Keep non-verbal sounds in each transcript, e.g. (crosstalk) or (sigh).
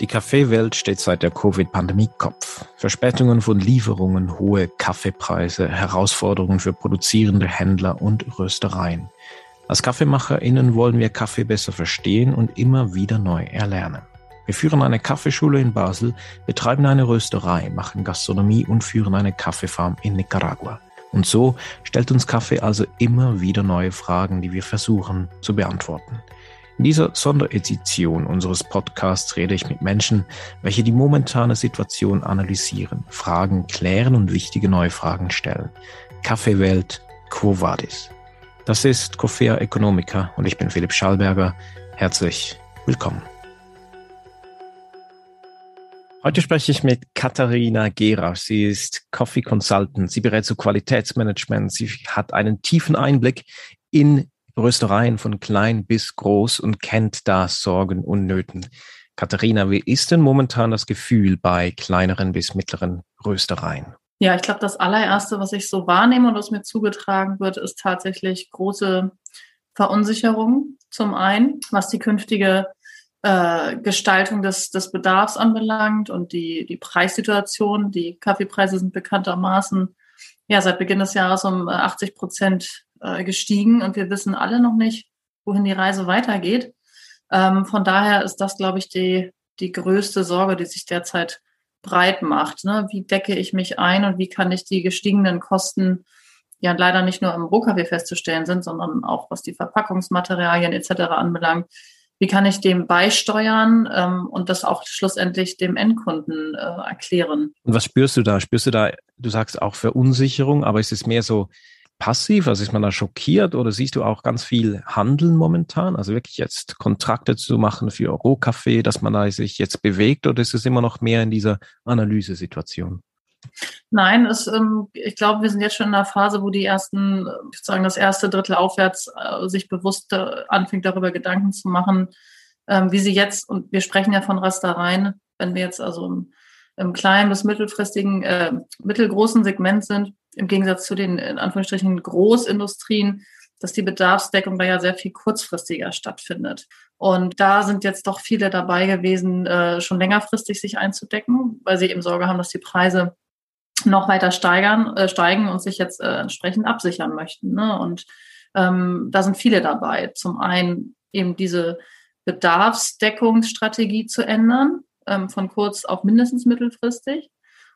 Die Kaffeewelt steht seit der Covid-Pandemie Kopf. Verspätungen von Lieferungen, hohe Kaffeepreise, Herausforderungen für produzierende Händler und Röstereien. Als KaffeemacherInnen wollen wir Kaffee besser verstehen und immer wieder neu erlernen. Wir führen eine Kaffeeschule in Basel, betreiben eine Rösterei, machen Gastronomie und führen eine Kaffeefarm in Nicaragua. Und so stellt uns Kaffee also immer wieder neue Fragen, die wir versuchen zu beantworten. In dieser Sonderedition unseres Podcasts rede ich mit Menschen, welche die momentane Situation analysieren, Fragen klären und wichtige neue Fragen stellen. Kaffeewelt, Quo Vadis? Das ist Coffea Economica und ich bin Philipp Schallberger. Herzlich willkommen. Heute spreche ich mit Katharina Gera. Sie ist Coffee Consultant. Sie berät zu Qualitätsmanagement. Sie hat einen tiefen Einblick in Röstereien von klein bis groß und kennt da Sorgen und Nöten. Katharina, wie ist denn momentan das Gefühl bei kleineren bis mittleren Röstereien? Ja, ich glaube, das allererste, was ich so wahrnehme und was mir zugetragen wird, ist tatsächlich große Verunsicherung. Zum einen, was die künftige äh, Gestaltung des, des Bedarfs anbelangt und die, die Preissituation. Die Kaffeepreise sind bekanntermaßen ja seit Beginn des Jahres um 80 Prozent äh, gestiegen und wir wissen alle noch nicht, wohin die Reise weitergeht. Ähm, von daher ist das, glaube ich, die, die größte Sorge, die sich derzeit breit macht. Ne? Wie decke ich mich ein und wie kann ich die gestiegenen Kosten, ja leider nicht nur im Rohkaffee festzustellen sind, sondern auch was die Verpackungsmaterialien etc. anbelangt, wie kann ich dem beisteuern ähm, und das auch schlussendlich dem Endkunden äh, erklären. Und was spürst du da? Spürst du da, du sagst auch Verunsicherung, aber ist es mehr so, passiv? Also ist man da schockiert oder siehst du auch ganz viel Handeln momentan? Also wirklich jetzt Kontrakte zu machen für Rohkaffee, dass man da sich jetzt bewegt oder ist es immer noch mehr in dieser Analysesituation? Nein, es, ähm, ich glaube, wir sind jetzt schon in einer Phase, wo die ersten, sozusagen das erste Drittel aufwärts äh, sich bewusst äh, anfängt, darüber Gedanken zu machen, ähm, wie sie jetzt, und wir sprechen ja von Rastereien, wenn wir jetzt also im, im kleinen bis mittelfristigen, äh, mittelgroßen Segment sind, im Gegensatz zu den in Anführungsstrichen Großindustrien, dass die Bedarfsdeckung da ja sehr viel kurzfristiger stattfindet. Und da sind jetzt doch viele dabei gewesen, äh, schon längerfristig sich einzudecken, weil sie eben Sorge haben, dass die Preise noch weiter steigern, äh, steigen und sich jetzt äh, entsprechend absichern möchten. Ne? Und ähm, da sind viele dabei. Zum einen eben diese Bedarfsdeckungsstrategie zu ändern, ähm, von kurz auf mindestens mittelfristig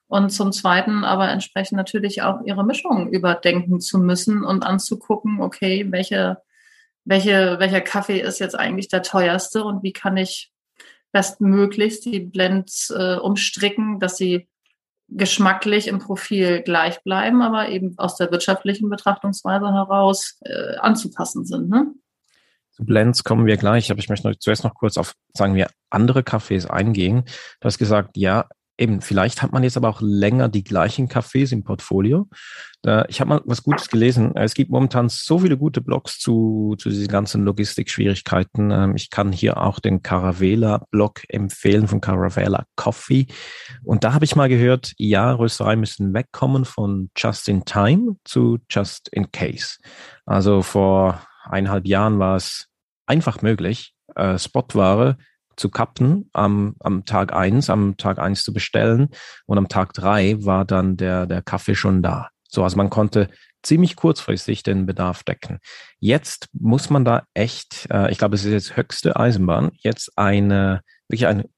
und zum Zweiten aber entsprechend natürlich auch ihre Mischung überdenken zu müssen und anzugucken, okay, welche, welche, welcher Kaffee ist jetzt eigentlich der teuerste und wie kann ich bestmöglichst die Blends äh, umstricken, dass sie geschmacklich im Profil gleich bleiben, aber eben aus der wirtschaftlichen Betrachtungsweise heraus äh, anzupassen sind. Ne? Zu Blends kommen wir gleich, aber ich möchte zuerst noch kurz auf, sagen wir, andere Kaffees eingehen. Du hast gesagt, ja, Eben, vielleicht hat man jetzt aber auch länger die gleichen Cafés im Portfolio. Da, ich habe mal was Gutes gelesen. Es gibt momentan so viele gute Blogs zu, zu diesen ganzen Logistikschwierigkeiten. Ähm, ich kann hier auch den Caravela-Blog empfehlen von Caravela Coffee. Und da habe ich mal gehört, ja, Röstereien müssen wegkommen von Just in Time zu Just in Case. Also vor eineinhalb Jahren war es einfach möglich, äh, Spotware zu kappen am, am Tag eins, am Tag eins zu bestellen und am Tag drei war dann der, der Kaffee schon da. So, also man konnte ziemlich kurzfristig den Bedarf decken. Jetzt muss man da echt, äh, ich glaube, es ist jetzt höchste Eisenbahn, jetzt eine, wirklich eine,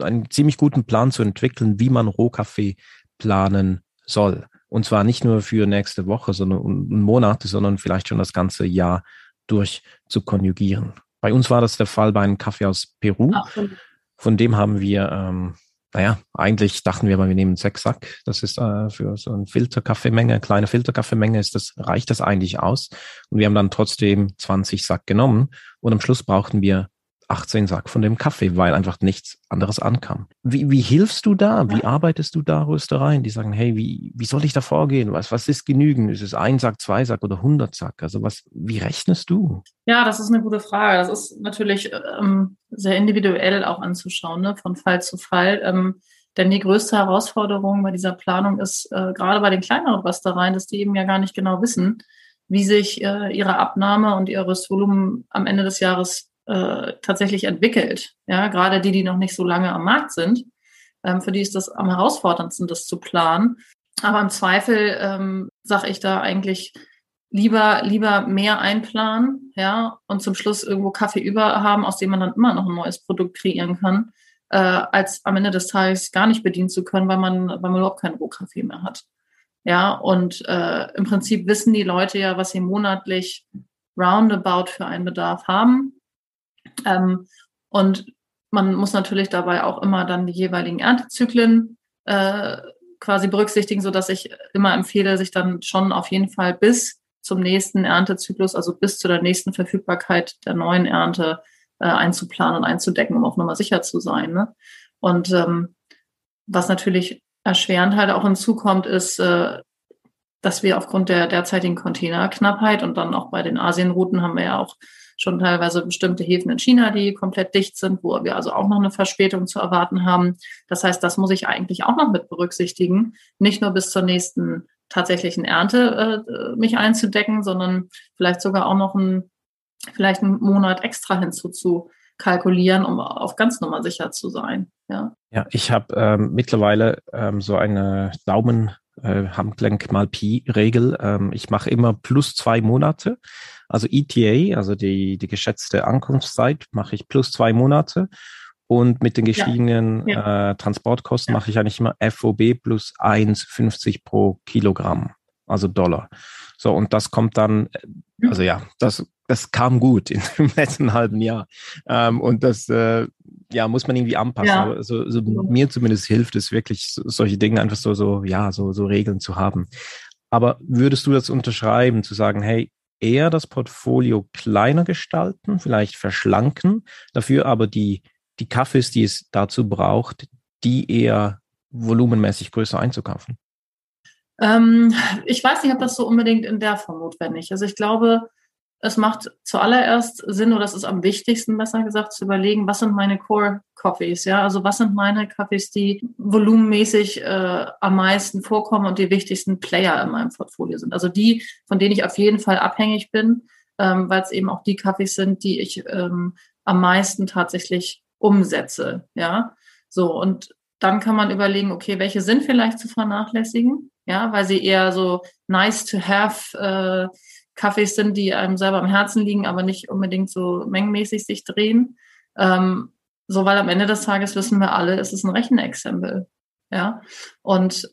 einen ziemlich guten Plan zu entwickeln, wie man Rohkaffee planen soll. Und zwar nicht nur für nächste Woche, sondern Monate, sondern vielleicht schon das ganze Jahr durch zu konjugieren. Bei uns war das der Fall bei einem Kaffee aus Peru. Ach, Von dem haben wir, ähm, naja, eigentlich dachten wir mal, wir nehmen sechs Sack. Das ist äh, für so eine Filterkaffeemenge, kleine Filterkaffeemenge, ist das, reicht das eigentlich aus. Und wir haben dann trotzdem 20 Sack genommen. Und am Schluss brauchten wir 18 Sack von dem Kaffee, weil einfach nichts anderes ankam. Wie, wie hilfst du da? Wie arbeitest du da Röstereien? Die sagen, hey, wie, wie soll ich da vorgehen? Was, was ist genügend? Ist es ein Sack, zwei Sack oder 100 Sack? Also was, wie rechnest du? Ja, das ist eine gute Frage. Das ist natürlich ähm, sehr individuell auch anzuschauen, ne? von Fall zu Fall. Ähm, denn die größte Herausforderung bei dieser Planung ist äh, gerade bei den kleineren Röstereien, dass die eben ja gar nicht genau wissen, wie sich äh, ihre Abnahme und ihr Röstvolumen am Ende des Jahres äh, tatsächlich entwickelt. Ja, gerade die, die noch nicht so lange am Markt sind, ähm, für die ist das am herausforderndsten, das zu planen. Aber im Zweifel ähm, sage ich da eigentlich lieber lieber mehr einplanen, ja, und zum Schluss irgendwo Kaffee über haben, aus dem man dann immer noch ein neues Produkt kreieren kann, äh, als am Ende des Tages gar nicht bedienen zu können, weil man weil man überhaupt keinen Rohkaffee mehr hat. Ja, und äh, im Prinzip wissen die Leute ja, was sie monatlich roundabout für einen Bedarf haben. Ähm, und man muss natürlich dabei auch immer dann die jeweiligen Erntezyklen äh, quasi berücksichtigen, so dass ich immer empfehle, sich dann schon auf jeden Fall bis zum nächsten Erntezyklus, also bis zu der nächsten Verfügbarkeit der neuen Ernte äh, einzuplanen und einzudecken, um auf Nummer sicher zu sein. Ne? Und ähm, was natürlich erschwerend halt auch hinzukommt, ist, äh, dass wir aufgrund der derzeitigen Containerknappheit und dann auch bei den Asienrouten haben wir ja auch schon teilweise bestimmte Häfen in China, die komplett dicht sind, wo wir also auch noch eine Verspätung zu erwarten haben. Das heißt, das muss ich eigentlich auch noch mit berücksichtigen, nicht nur bis zur nächsten tatsächlichen Ernte äh, mich einzudecken, sondern vielleicht sogar auch noch ein, vielleicht einen Monat extra hinzuzu kalkulieren, um auf ganz Nummer sicher zu sein. Ja, ja ich habe ähm, mittlerweile ähm, so eine Daumen äh, mal Pi-Regel. Ähm, ich mache immer plus zwei Monate. Also ETA, also die, die geschätzte Ankunftszeit, mache ich plus zwei Monate. Und mit den gestiegenen ja. Ja. Äh, Transportkosten ja. mache ich eigentlich immer FOB plus 1,50 pro Kilogramm, also Dollar. So, und das kommt dann, äh, also ja, das, das kam gut in, im (laughs) letzten halben Jahr. Ähm, und das äh, ja, muss man irgendwie anpassen. Ja. Also, also mir zumindest hilft es wirklich, solche Dinge einfach so, so, ja, so, so Regeln zu haben. Aber würdest du das unterschreiben, zu sagen, hey, eher das Portfolio kleiner gestalten, vielleicht verschlanken, dafür aber die, die Kaffees, die es dazu braucht, die eher volumenmäßig größer einzukaufen? Ähm, ich weiß nicht, ob das so unbedingt in der Form notwendig ist. Also ich glaube, es macht zuallererst Sinn, oder es ist am wichtigsten, besser gesagt, zu überlegen, was sind meine Core Coffees, ja, also was sind meine Kaffees, die volumenmäßig äh, am meisten vorkommen und die wichtigsten Player in meinem Portfolio sind. Also die, von denen ich auf jeden Fall abhängig bin, ähm, weil es eben auch die Kaffees sind, die ich ähm, am meisten tatsächlich umsetze, ja. So, und dann kann man überlegen, okay, welche sind vielleicht zu vernachlässigen, ja, weil sie eher so nice to have äh, Kaffees sind, die einem selber am Herzen liegen, aber nicht unbedingt so mengenmäßig sich drehen. Ähm, so, weil am Ende des Tages wissen wir alle, es ist ein Rechenexempel. Ja. Und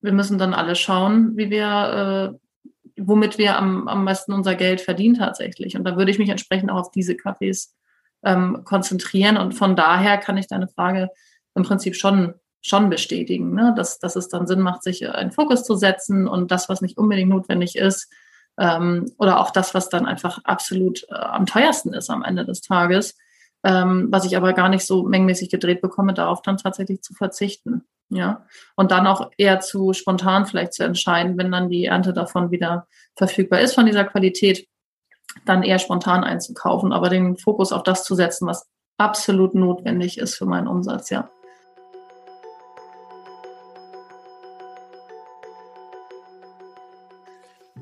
wir müssen dann alle schauen, wie wir, äh, womit wir am, am meisten unser Geld verdienen tatsächlich. Und da würde ich mich entsprechend auch auf diese Kaffees ähm, konzentrieren. Und von daher kann ich deine Frage im Prinzip schon schon bestätigen, ne? dass, dass es dann Sinn macht, sich einen Fokus zu setzen und das, was nicht unbedingt notwendig ist, ähm, oder auch das, was dann einfach absolut äh, am teuersten ist am Ende des Tages, ähm, was ich aber gar nicht so mengenmäßig gedreht bekomme, darauf dann tatsächlich zu verzichten. Ja, und dann auch eher zu spontan vielleicht zu entscheiden, wenn dann die Ernte davon wieder verfügbar ist von dieser Qualität, dann eher spontan einzukaufen, aber den Fokus auf das zu setzen, was absolut notwendig ist für meinen Umsatz, ja.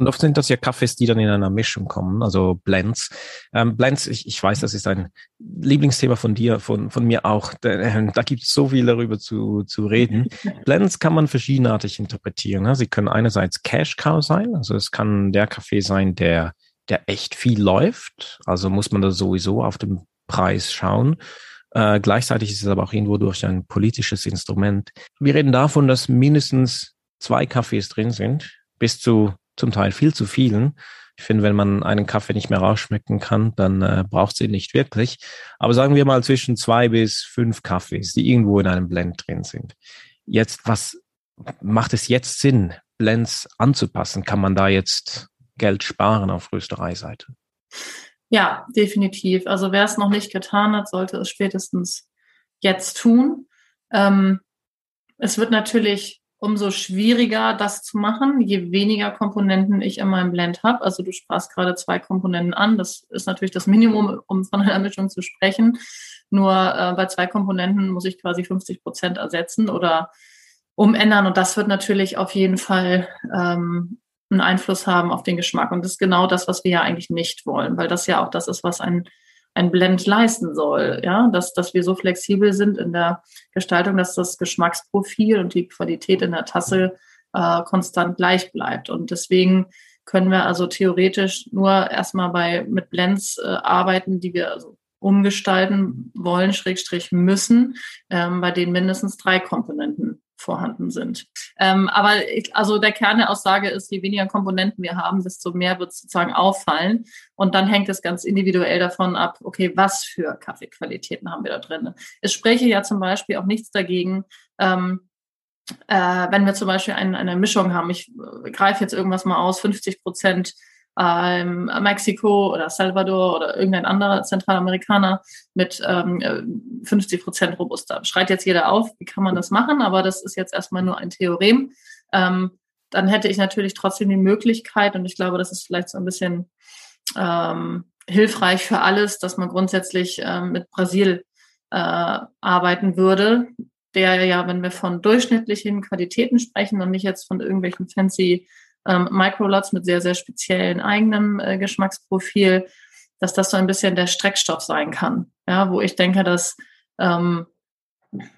Und oft sind das ja Kaffees, die dann in einer Mischung kommen, also Blends. Ähm, Blends, ich, ich weiß, das ist ein Lieblingsthema von dir, von, von mir auch. Da, äh, da gibt es so viel darüber zu, zu reden. (laughs) Blends kann man verschiedenartig interpretieren. Ne? Sie können einerseits Cash Cow sein, also es kann der Kaffee sein, der, der echt viel läuft. Also muss man da sowieso auf den Preis schauen. Äh, gleichzeitig ist es aber auch irgendwo durch ein politisches Instrument. Wir reden davon, dass mindestens zwei Kaffees drin sind, bis zu zum Teil viel zu vielen. Ich finde, wenn man einen Kaffee nicht mehr rausschmecken kann, dann äh, braucht sie nicht wirklich. Aber sagen wir mal zwischen zwei bis fünf Kaffees, die irgendwo in einem Blend drin sind. Jetzt, was macht es jetzt Sinn, Blends anzupassen? Kann man da jetzt Geld sparen auf Röstereiseite? Ja, definitiv. Also wer es noch nicht getan hat, sollte es spätestens jetzt tun. Ähm, es wird natürlich umso schwieriger, das zu machen, je weniger Komponenten ich in meinem Blend habe. Also du sprachst gerade zwei Komponenten an. Das ist natürlich das Minimum, um von einer Mischung zu sprechen. Nur äh, bei zwei Komponenten muss ich quasi 50 Prozent ersetzen oder umändern. Und das wird natürlich auf jeden Fall ähm, einen Einfluss haben auf den Geschmack. Und das ist genau das, was wir ja eigentlich nicht wollen, weil das ja auch das ist, was ein ein Blend leisten soll. Ja, dass, dass wir so flexibel sind in der Gestaltung, dass das Geschmacksprofil und die Qualität in der Tasse äh, konstant gleich bleibt. Und deswegen können wir also theoretisch nur erstmal bei mit Blends äh, arbeiten, die wir also umgestalten wollen, Schrägstrich müssen, ähm, bei denen mindestens drei Komponenten vorhanden sind. Ähm, aber ich, also der Kern der Aussage ist, je weniger Komponenten wir haben, desto mehr wird sozusagen auffallen. Und dann hängt es ganz individuell davon ab, okay, was für Kaffeequalitäten haben wir da drin. Es spreche ja zum Beispiel auch nichts dagegen, ähm, äh, wenn wir zum Beispiel ein, eine Mischung haben. Ich äh, greife jetzt irgendwas mal aus, 50 Prozent ähm, Mexiko oder Salvador oder irgendein anderer Zentralamerikaner mit ähm, 50 Prozent Robusta. Schreit jetzt jeder auf, wie kann man das machen? Aber das ist jetzt erstmal nur ein Theorem. Ähm, dann hätte ich natürlich trotzdem die Möglichkeit, und ich glaube, das ist vielleicht so ein bisschen ähm, hilfreich für alles, dass man grundsätzlich ähm, mit Brasil äh, arbeiten würde, der ja, wenn wir von durchschnittlichen Qualitäten sprechen und nicht jetzt von irgendwelchen fancy ähm, Microlots mit sehr, sehr speziellen eigenem äh, Geschmacksprofil, dass das so ein bisschen der Streckstoff sein kann. Ja, wo ich denke, dass ähm,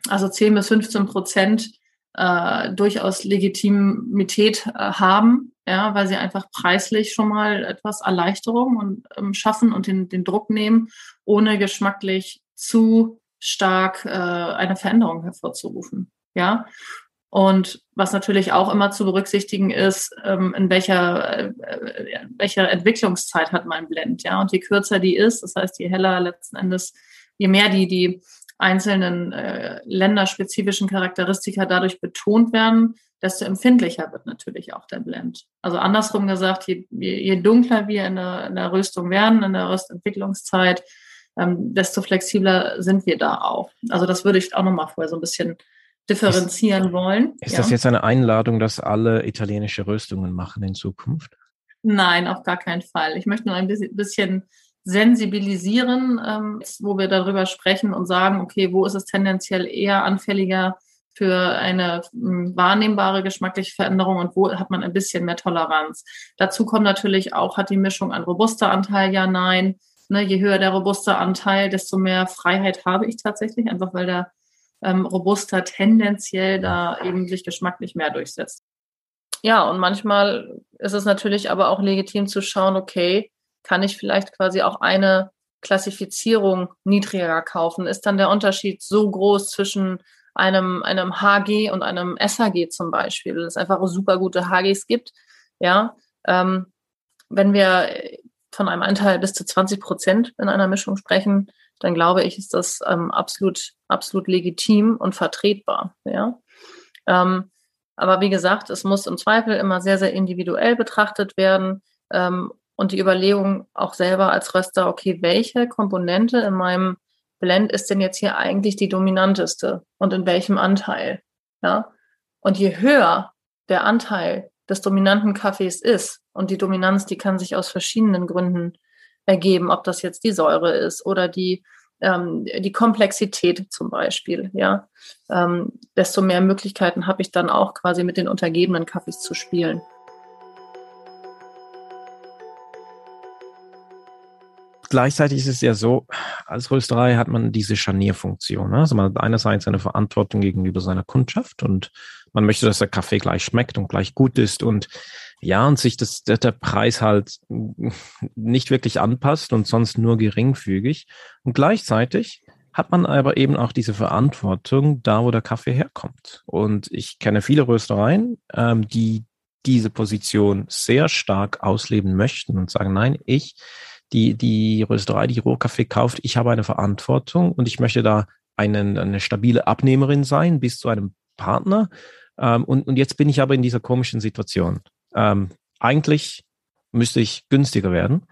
also 10 bis 15 Prozent äh, durchaus Legitimität äh, haben, ja, weil sie einfach preislich schon mal etwas Erleichterung und ähm, schaffen und den, den Druck nehmen, ohne geschmacklich zu stark äh, eine Veränderung hervorzurufen. Ja, und was natürlich auch immer zu berücksichtigen ist, ähm, in welcher, äh, welcher Entwicklungszeit hat mein Blend, ja. Und je kürzer die ist, das heißt, je heller letzten Endes, je mehr die, die einzelnen äh, länderspezifischen Charakteristika dadurch betont werden, desto empfindlicher wird natürlich auch der Blend. Also andersrum gesagt, je, je, je dunkler wir in der, in der Röstung werden, in der Röstentwicklungszeit, ähm, desto flexibler sind wir da auch. Also das würde ich auch nochmal vorher so ein bisschen differenzieren ist, wollen. Ist ja. das jetzt eine Einladung, dass alle italienische Röstungen machen in Zukunft? Nein, auf gar keinen Fall. Ich möchte nur ein bisschen sensibilisieren, ähm, wo wir darüber sprechen und sagen, okay, wo ist es tendenziell eher anfälliger für eine hm, wahrnehmbare geschmackliche Veränderung und wo hat man ein bisschen mehr Toleranz. Dazu kommt natürlich auch, hat die Mischung einen robuster Anteil, ja, nein. Ne, je höher der robuste Anteil, desto mehr Freiheit habe ich tatsächlich, einfach weil der ähm, robuster tendenziell da eben sich geschmacklich mehr durchsetzt. Ja, und manchmal ist es natürlich aber auch legitim zu schauen, okay, kann ich vielleicht quasi auch eine Klassifizierung niedriger kaufen? Ist dann der Unterschied so groß zwischen einem, einem HG und einem SHG zum Beispiel, dass es einfach super gute HGs gibt? Ja, ähm, wenn wir von einem Anteil bis zu 20 Prozent in einer Mischung sprechen, dann glaube ich, ist das ähm, absolut, absolut legitim und vertretbar. Ja? Ähm, aber wie gesagt, es muss im Zweifel immer sehr, sehr individuell betrachtet werden ähm, und die Überlegung auch selber als Röster, okay, welche Komponente in meinem Blend ist denn jetzt hier eigentlich die dominanteste und in welchem Anteil? Ja? Und je höher der Anteil des dominanten Kaffees ist, und die Dominanz, die kann sich aus verschiedenen Gründen ergeben, ob das jetzt die Säure ist oder die, ähm, die Komplexität zum Beispiel, ja, ähm, desto mehr Möglichkeiten habe ich dann auch quasi mit den untergebenen Kaffees zu spielen. Gleichzeitig ist es ja so, als Rösterei hat man diese Scharnierfunktion. Ne? Also man hat einerseits eine Verantwortung gegenüber seiner Kundschaft und man möchte, dass der Kaffee gleich schmeckt und gleich gut ist und ja, und sich das, der, Preis halt nicht wirklich anpasst und sonst nur geringfügig. Und gleichzeitig hat man aber eben auch diese Verantwortung da, wo der Kaffee herkommt. Und ich kenne viele Röstereien, ähm, die diese Position sehr stark ausleben möchten und sagen, nein, ich, die, die Rösterei, die Rohkaffee kauft, ich habe eine Verantwortung und ich möchte da einen, eine stabile Abnehmerin sein bis zu einem Partner. Ähm, und, und jetzt bin ich aber in dieser komischen Situation ähm, eigentlich müsste ich günstiger werden.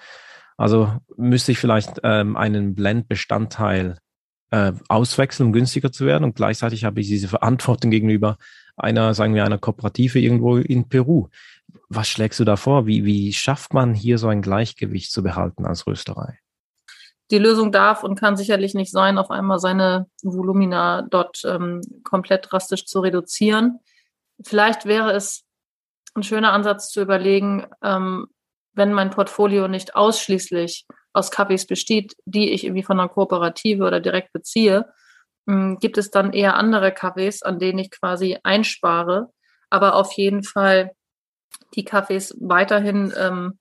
Also müsste ich vielleicht ähm, einen Blendbestandteil äh, auswechseln, um günstiger zu werden. Und gleichzeitig habe ich diese Verantwortung gegenüber einer, sagen wir, einer Kooperative irgendwo in Peru. Was schlägst du da vor? Wie, wie schafft man hier so ein Gleichgewicht zu behalten als Rösterei? Die Lösung darf und kann sicherlich nicht sein, auf einmal seine Volumina dort ähm, komplett drastisch zu reduzieren. Vielleicht wäre es ein schöner Ansatz zu überlegen, ähm, wenn mein Portfolio nicht ausschließlich aus Kaffees besteht, die ich irgendwie von einer Kooperative oder direkt beziehe, hm, gibt es dann eher andere Kaffees, an denen ich quasi einspare, aber auf jeden Fall die Kaffees weiterhin ähm,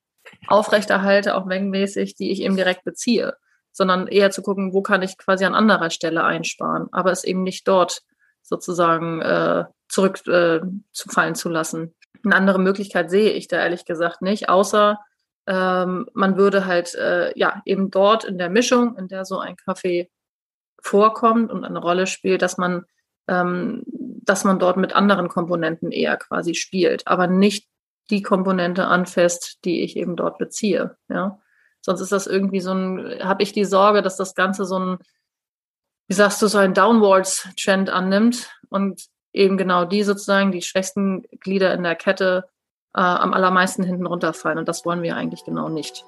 aufrechterhalte, auch mengenmäßig, die ich eben direkt beziehe, sondern eher zu gucken, wo kann ich quasi an anderer Stelle einsparen, aber es eben nicht dort sozusagen äh, zurückzufallen äh, zu lassen. Eine andere Möglichkeit sehe ich da ehrlich gesagt nicht, außer ähm, man würde halt äh, ja eben dort in der Mischung, in der so ein Kaffee vorkommt und eine Rolle spielt, dass man ähm, dass man dort mit anderen Komponenten eher quasi spielt, aber nicht die Komponente anfasst, die ich eben dort beziehe. Ja, sonst ist das irgendwie so ein, habe ich die Sorge, dass das Ganze so ein, wie sagst du, so ein Downwards-Trend annimmt und eben genau die sozusagen die schwächsten Glieder in der Kette äh, am allermeisten hinten runterfallen. Und das wollen wir eigentlich genau nicht.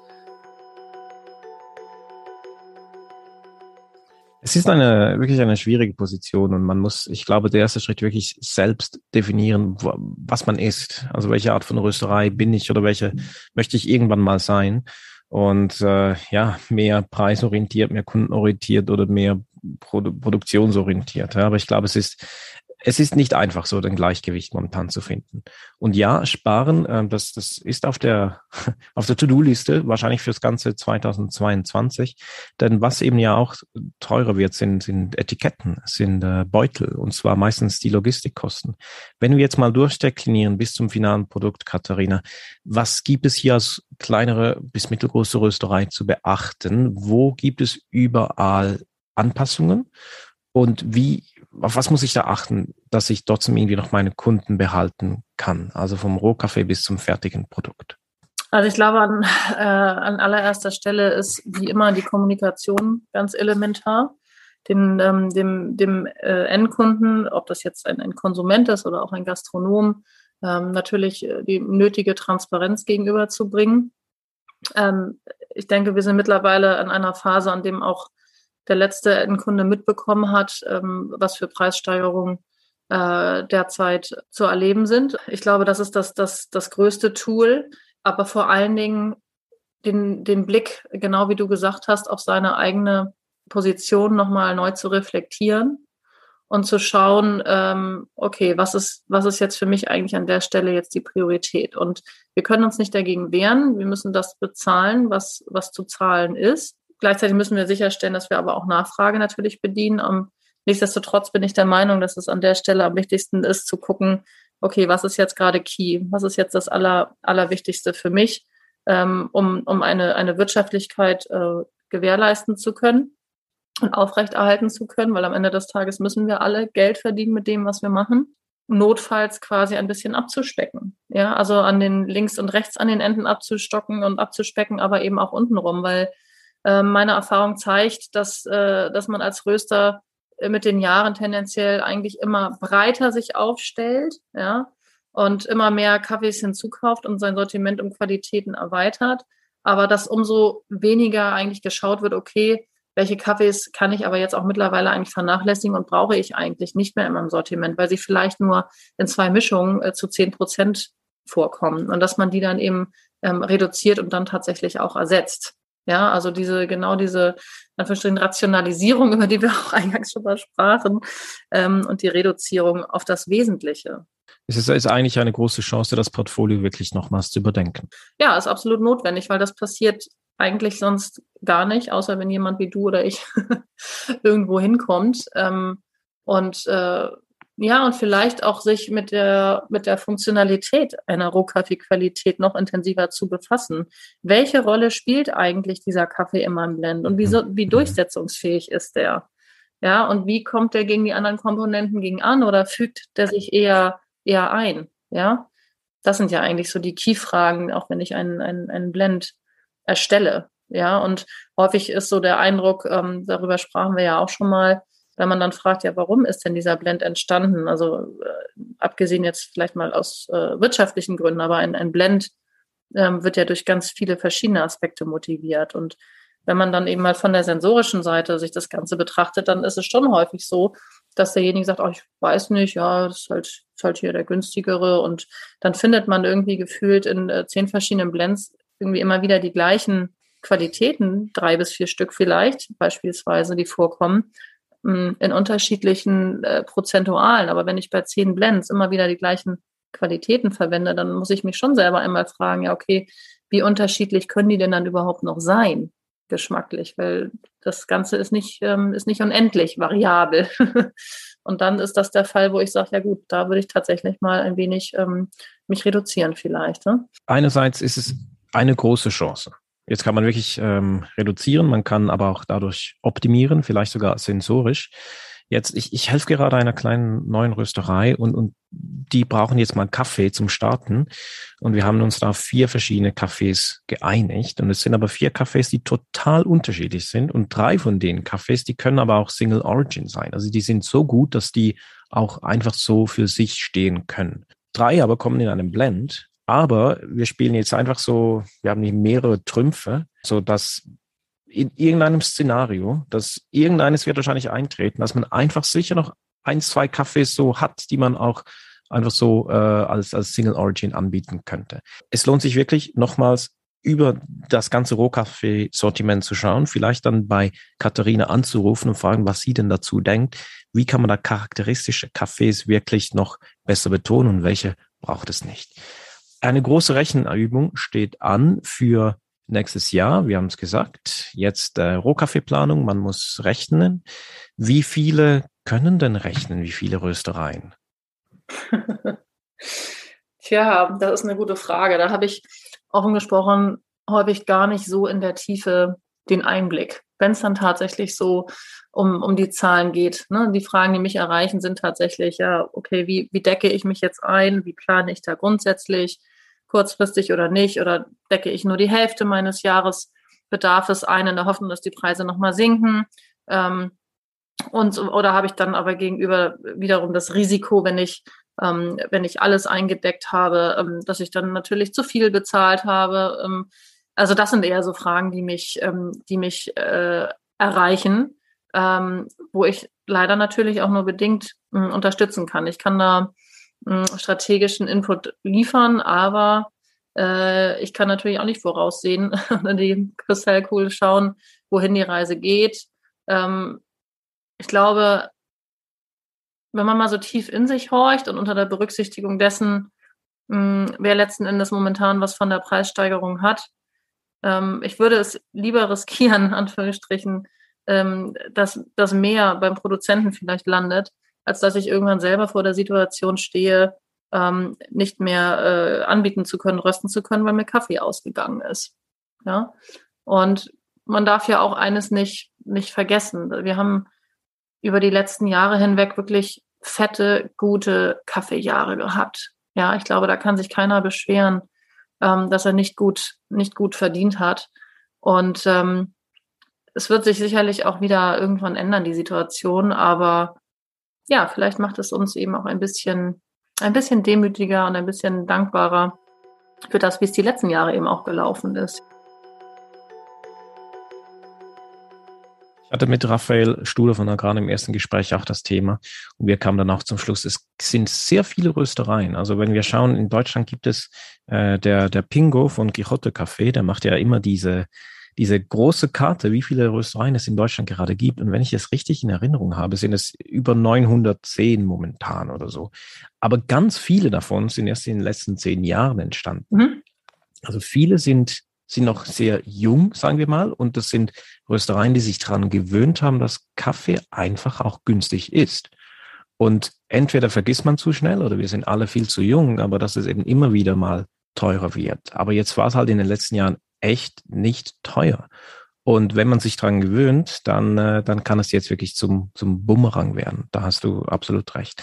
Es ist eine wirklich eine schwierige Position und man muss, ich glaube, der erste Schritt wirklich selbst definieren, was man ist. Also welche Art von Rösterei bin ich oder welche möchte ich irgendwann mal sein. Und äh, ja, mehr preisorientiert, mehr kundenorientiert oder mehr Produ produktionsorientiert. Ja. Aber ich glaube, es ist es ist nicht einfach so, den Gleichgewicht momentan zu finden. Und ja, sparen, äh, das, das ist auf der, (laughs) auf der To-Do-Liste, wahrscheinlich fürs ganze 2022. Denn was eben ja auch teurer wird, sind, sind Etiketten, sind äh, Beutel, und zwar meistens die Logistikkosten. Wenn wir jetzt mal durchdeklinieren bis zum finalen Produkt, Katharina, was gibt es hier als kleinere bis mittelgroße Rösterei zu beachten? Wo gibt es überall Anpassungen? Und wie auf was muss ich da achten, dass ich trotzdem irgendwie noch meine Kunden behalten kann? Also vom Rohkaffee bis zum fertigen Produkt. Also ich glaube, an, äh, an allererster Stelle ist wie immer die Kommunikation ganz elementar. Den, ähm, dem dem äh, Endkunden, ob das jetzt ein, ein Konsument ist oder auch ein Gastronom, ähm, natürlich äh, die nötige Transparenz gegenüberzubringen. Ähm, ich denke, wir sind mittlerweile an einer Phase, an dem auch der letzte Endkunde mitbekommen hat, ähm, was für Preissteigerungen äh, derzeit zu erleben sind. Ich glaube, das ist das, das, das größte Tool, aber vor allen Dingen den, den Blick, genau wie du gesagt hast, auf seine eigene Position nochmal neu zu reflektieren und zu schauen, ähm, okay, was ist, was ist jetzt für mich eigentlich an der Stelle jetzt die Priorität? Und wir können uns nicht dagegen wehren. Wir müssen das bezahlen, was, was zu zahlen ist. Gleichzeitig müssen wir sicherstellen, dass wir aber auch Nachfrage natürlich bedienen. Um, nichtsdestotrotz bin ich der Meinung, dass es an der Stelle am wichtigsten ist, zu gucken, okay, was ist jetzt gerade key? Was ist jetzt das Aller, Allerwichtigste für mich, ähm, um, um eine, eine Wirtschaftlichkeit äh, gewährleisten zu können und aufrechterhalten zu können, weil am Ende des Tages müssen wir alle Geld verdienen mit dem, was wir machen. Notfalls quasi ein bisschen abzuspecken. Ja, also an den links und rechts an den Enden abzustocken und abzuspecken, aber eben auch untenrum, weil ähm, meine Erfahrung zeigt, dass, äh, dass man als Röster äh, mit den Jahren tendenziell eigentlich immer breiter sich aufstellt, ja, und immer mehr Kaffees hinzukauft und sein Sortiment um Qualitäten erweitert. Aber dass umso weniger eigentlich geschaut wird, okay, welche Kaffees kann ich aber jetzt auch mittlerweile eigentlich vernachlässigen und brauche ich eigentlich nicht mehr in meinem Sortiment, weil sie vielleicht nur in zwei Mischungen äh, zu zehn Prozent vorkommen und dass man die dann eben ähm, reduziert und dann tatsächlich auch ersetzt. Ja, also diese, genau diese, Anführungsstrichen, Rationalisierung, (laughs) über die wir auch eingangs schon mal sprachen, ähm, und die Reduzierung auf das Wesentliche. Es ist, ist eigentlich eine große Chance, das Portfolio wirklich nochmals zu überdenken. Ja, ist absolut notwendig, weil das passiert eigentlich sonst gar nicht, außer wenn jemand wie du oder ich (laughs) irgendwo hinkommt. Ähm, und äh, ja, und vielleicht auch sich mit der, mit der Funktionalität einer Rohkaffeequalität noch intensiver zu befassen. Welche Rolle spielt eigentlich dieser Kaffee in meinem Blend und wie, so, wie durchsetzungsfähig ist der? Ja, und wie kommt der gegen die anderen Komponenten gegen an oder fügt der sich eher, eher ein? Ja, das sind ja eigentlich so die Key-Fragen, auch wenn ich einen, einen, einen Blend erstelle. Ja, und häufig ist so der Eindruck, ähm, darüber sprachen wir ja auch schon mal, wenn man dann fragt, ja, warum ist denn dieser Blend entstanden? Also äh, abgesehen jetzt vielleicht mal aus äh, wirtschaftlichen Gründen, aber ein, ein Blend ähm, wird ja durch ganz viele verschiedene Aspekte motiviert. Und wenn man dann eben mal von der sensorischen Seite sich das Ganze betrachtet, dann ist es schon häufig so, dass derjenige sagt, oh, ich weiß nicht, ja, das ist halt, ist halt hier der günstigere. Und dann findet man irgendwie gefühlt in äh, zehn verschiedenen Blends irgendwie immer wieder die gleichen Qualitäten, drei bis vier Stück vielleicht, beispielsweise, die vorkommen, in unterschiedlichen äh, Prozentualen. Aber wenn ich bei zehn Blends immer wieder die gleichen Qualitäten verwende, dann muss ich mich schon selber einmal fragen, ja, okay, wie unterschiedlich können die denn dann überhaupt noch sein, geschmacklich? Weil das Ganze ist nicht, ähm, ist nicht unendlich variabel. (laughs) Und dann ist das der Fall, wo ich sage, ja gut, da würde ich tatsächlich mal ein wenig ähm, mich reduzieren vielleicht. Ne? Einerseits ist es eine große Chance. Jetzt kann man wirklich ähm, reduzieren, man kann aber auch dadurch optimieren, vielleicht sogar sensorisch. Jetzt, ich, ich helfe gerade einer kleinen neuen Rösterei und, und die brauchen jetzt mal Kaffee zum Starten. Und wir haben uns da vier verschiedene Kaffees geeinigt. Und es sind aber vier Kaffees, die total unterschiedlich sind. Und drei von den Kaffees, die können aber auch Single Origin sein. Also die sind so gut, dass die auch einfach so für sich stehen können. Drei aber kommen in einem Blend. Aber wir spielen jetzt einfach so, wir haben nicht mehrere Trümpfe, so dass in irgendeinem Szenario, dass irgendeines wird wahrscheinlich eintreten, dass man einfach sicher noch ein, zwei Kaffees so hat, die man auch einfach so äh, als, als Single Origin anbieten könnte. Es lohnt sich wirklich nochmals über das ganze Rohkaffee-Sortiment zu schauen, vielleicht dann bei Katharina anzurufen und fragen, was sie denn dazu denkt. Wie kann man da charakteristische Kaffees wirklich noch besser betonen und welche braucht es nicht? Eine große Rechenübung steht an für nächstes Jahr. Wir haben es gesagt. Jetzt äh, Rohkaffeeplanung. Man muss rechnen. Wie viele können denn rechnen? Wie viele Röstereien? (laughs) Tja, das ist eine gute Frage. Da habe ich offen gesprochen häufig gar nicht so in der Tiefe den Einblick. Wenn es dann tatsächlich so um, um die Zahlen geht. Ne? Die Fragen, die mich erreichen, sind tatsächlich, ja, okay, wie, wie decke ich mich jetzt ein? Wie plane ich da grundsätzlich? Kurzfristig oder nicht? Oder decke ich nur die Hälfte meines Jahresbedarfs ein in der Hoffnung, dass die Preise nochmal sinken? Ähm, und, oder habe ich dann aber gegenüber wiederum das Risiko, wenn ich, ähm, wenn ich alles eingedeckt habe, ähm, dass ich dann natürlich zu viel bezahlt habe? Ähm, also das sind eher so Fragen, die mich, ähm, die mich äh, erreichen, ähm, wo ich leider natürlich auch nur bedingt äh, unterstützen kann. Ich kann da strategischen Input liefern, aber äh, ich kann natürlich auch nicht voraussehen, (laughs) die Kristallkugel schauen, wohin die Reise geht. Ähm, ich glaube, wenn man mal so tief in sich horcht und unter der Berücksichtigung dessen, mh, wer letzten Endes momentan was von der Preissteigerung hat, ähm, ich würde es lieber riskieren, (laughs) Anführungsstrichen, ähm, dass das mehr beim Produzenten vielleicht landet, als dass ich irgendwann selber vor der Situation stehe, ähm, nicht mehr äh, anbieten zu können, rösten zu können, weil mir Kaffee ausgegangen ist. Ja. Und man darf ja auch eines nicht, nicht vergessen. Wir haben über die letzten Jahre hinweg wirklich fette, gute Kaffeejahre gehabt. Ja, ich glaube, da kann sich keiner beschweren, ähm, dass er nicht gut, nicht gut verdient hat. Und ähm, es wird sich sicherlich auch wieder irgendwann ändern, die Situation, aber ja, vielleicht macht es uns eben auch ein bisschen, ein bisschen demütiger und ein bisschen dankbarer für das, wie es die letzten Jahre eben auch gelaufen ist. Ich hatte mit Raphael Studer von Agran im ersten Gespräch auch das Thema und wir kamen dann auch zum Schluss, es sind sehr viele Röstereien. Also wenn wir schauen, in Deutschland gibt es äh, der, der Pingo von Quixote Café, der macht ja immer diese diese große Karte, wie viele Röstereien es in Deutschland gerade gibt. Und wenn ich es richtig in Erinnerung habe, sind es über 910 momentan oder so. Aber ganz viele davon sind erst in den letzten zehn Jahren entstanden. Mhm. Also viele sind, sind noch sehr jung, sagen wir mal. Und das sind Röstereien, die sich daran gewöhnt haben, dass Kaffee einfach auch günstig ist. Und entweder vergisst man zu schnell oder wir sind alle viel zu jung, aber dass es eben immer wieder mal teurer wird. Aber jetzt war es halt in den letzten Jahren echt nicht teuer. Und wenn man sich dran gewöhnt, dann, äh, dann kann es jetzt wirklich zum, zum Bumerang werden. Da hast du absolut recht.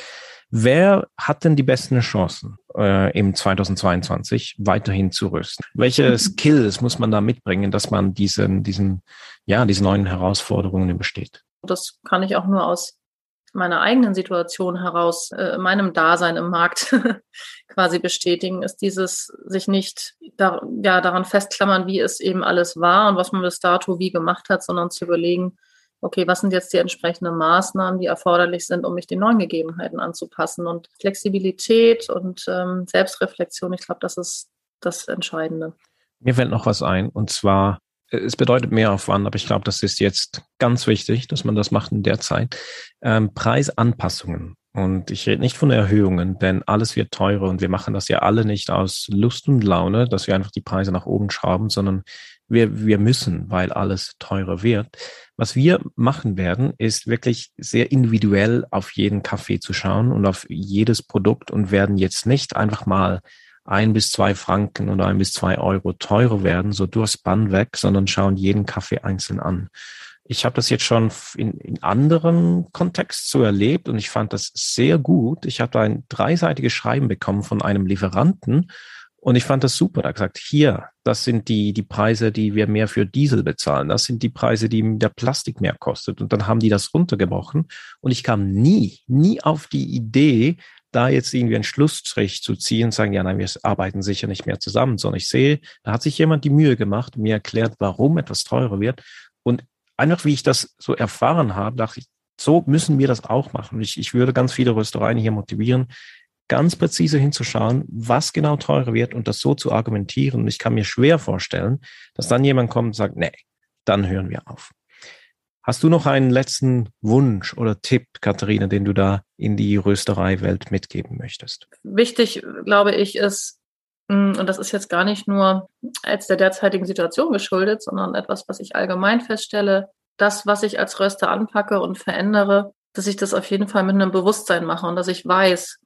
Wer hat denn die besten Chancen äh, im 2022 weiterhin zu rüsten? Welche Skills muss man da mitbringen, dass man diesen, diesen, ja, diese neuen Herausforderungen übersteht? Das kann ich auch nur aus meiner eigenen Situation heraus, äh, meinem Dasein im Markt (laughs) quasi bestätigen, ist dieses sich nicht da, ja, daran festklammern, wie es eben alles war und was man bis dato wie gemacht hat, sondern zu überlegen, okay, was sind jetzt die entsprechenden Maßnahmen, die erforderlich sind, um mich den neuen Gegebenheiten anzupassen. Und Flexibilität und ähm, Selbstreflexion, ich glaube, das ist das Entscheidende. Mir fällt noch was ein, und zwar es bedeutet mehr Aufwand, aber ich glaube, das ist jetzt ganz wichtig, dass man das macht in der Zeit. Ähm, Preisanpassungen. Und ich rede nicht von Erhöhungen, denn alles wird teurer und wir machen das ja alle nicht aus Lust und Laune, dass wir einfach die Preise nach oben schrauben, sondern wir, wir müssen, weil alles teurer wird. Was wir machen werden, ist wirklich sehr individuell auf jeden Kaffee zu schauen und auf jedes Produkt und werden jetzt nicht einfach mal ein bis zwei Franken oder ein bis zwei Euro teurer werden, so durchs Bann weg, sondern schauen jeden Kaffee einzeln an. Ich habe das jetzt schon in, in anderen Kontext so erlebt und ich fand das sehr gut. Ich habe ein dreiseitiges Schreiben bekommen von einem Lieferanten, und ich fand das super. Da gesagt, hier, das sind die, die Preise, die wir mehr für Diesel bezahlen. Das sind die Preise, die der Plastik mehr kostet. Und dann haben die das runtergebrochen. Und ich kam nie, nie auf die Idee, da jetzt irgendwie einen Schlussstrich zu ziehen und sagen, ja, nein, wir arbeiten sicher nicht mehr zusammen, sondern ich sehe, da hat sich jemand die Mühe gemacht, mir erklärt, warum etwas teurer wird. Und einfach, wie ich das so erfahren habe, dachte ich, so müssen wir das auch machen. Ich, ich würde ganz viele Röstereien hier motivieren, ganz präzise hinzuschauen, was genau teurer wird und das so zu argumentieren. Und ich kann mir schwer vorstellen, dass dann jemand kommt und sagt, nee, dann hören wir auf. Hast du noch einen letzten Wunsch oder Tipp, Katharina, den du da in die Röstereiwelt mitgeben möchtest? Wichtig, glaube ich, ist, mm, und das ist jetzt gar nicht nur als der derzeitigen Situation geschuldet, sondern etwas, was ich allgemein feststelle, das, was ich als Röster anpacke und verändere, dass ich das auf jeden Fall mit einem Bewusstsein mache und dass ich weiß,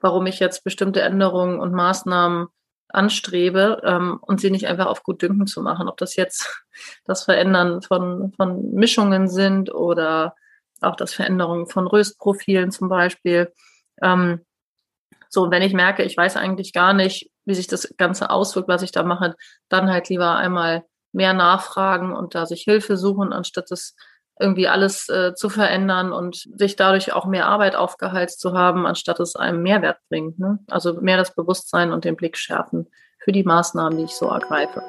warum ich jetzt bestimmte Änderungen und Maßnahmen anstrebe ähm, und sie nicht einfach auf gut Dünken zu machen. Ob das jetzt das Verändern von, von Mischungen sind oder auch das Veränderung von Röstprofilen zum Beispiel. Ähm, so, wenn ich merke, ich weiß eigentlich gar nicht, wie sich das Ganze auswirkt, was ich da mache, dann halt lieber einmal mehr nachfragen und da sich Hilfe suchen, anstatt es irgendwie alles äh, zu verändern und sich dadurch auch mehr Arbeit aufgeheizt zu haben, anstatt es einem Mehrwert bringt. Ne? Also mehr das Bewusstsein und den Blick schärfen für die Maßnahmen, die ich so ergreife.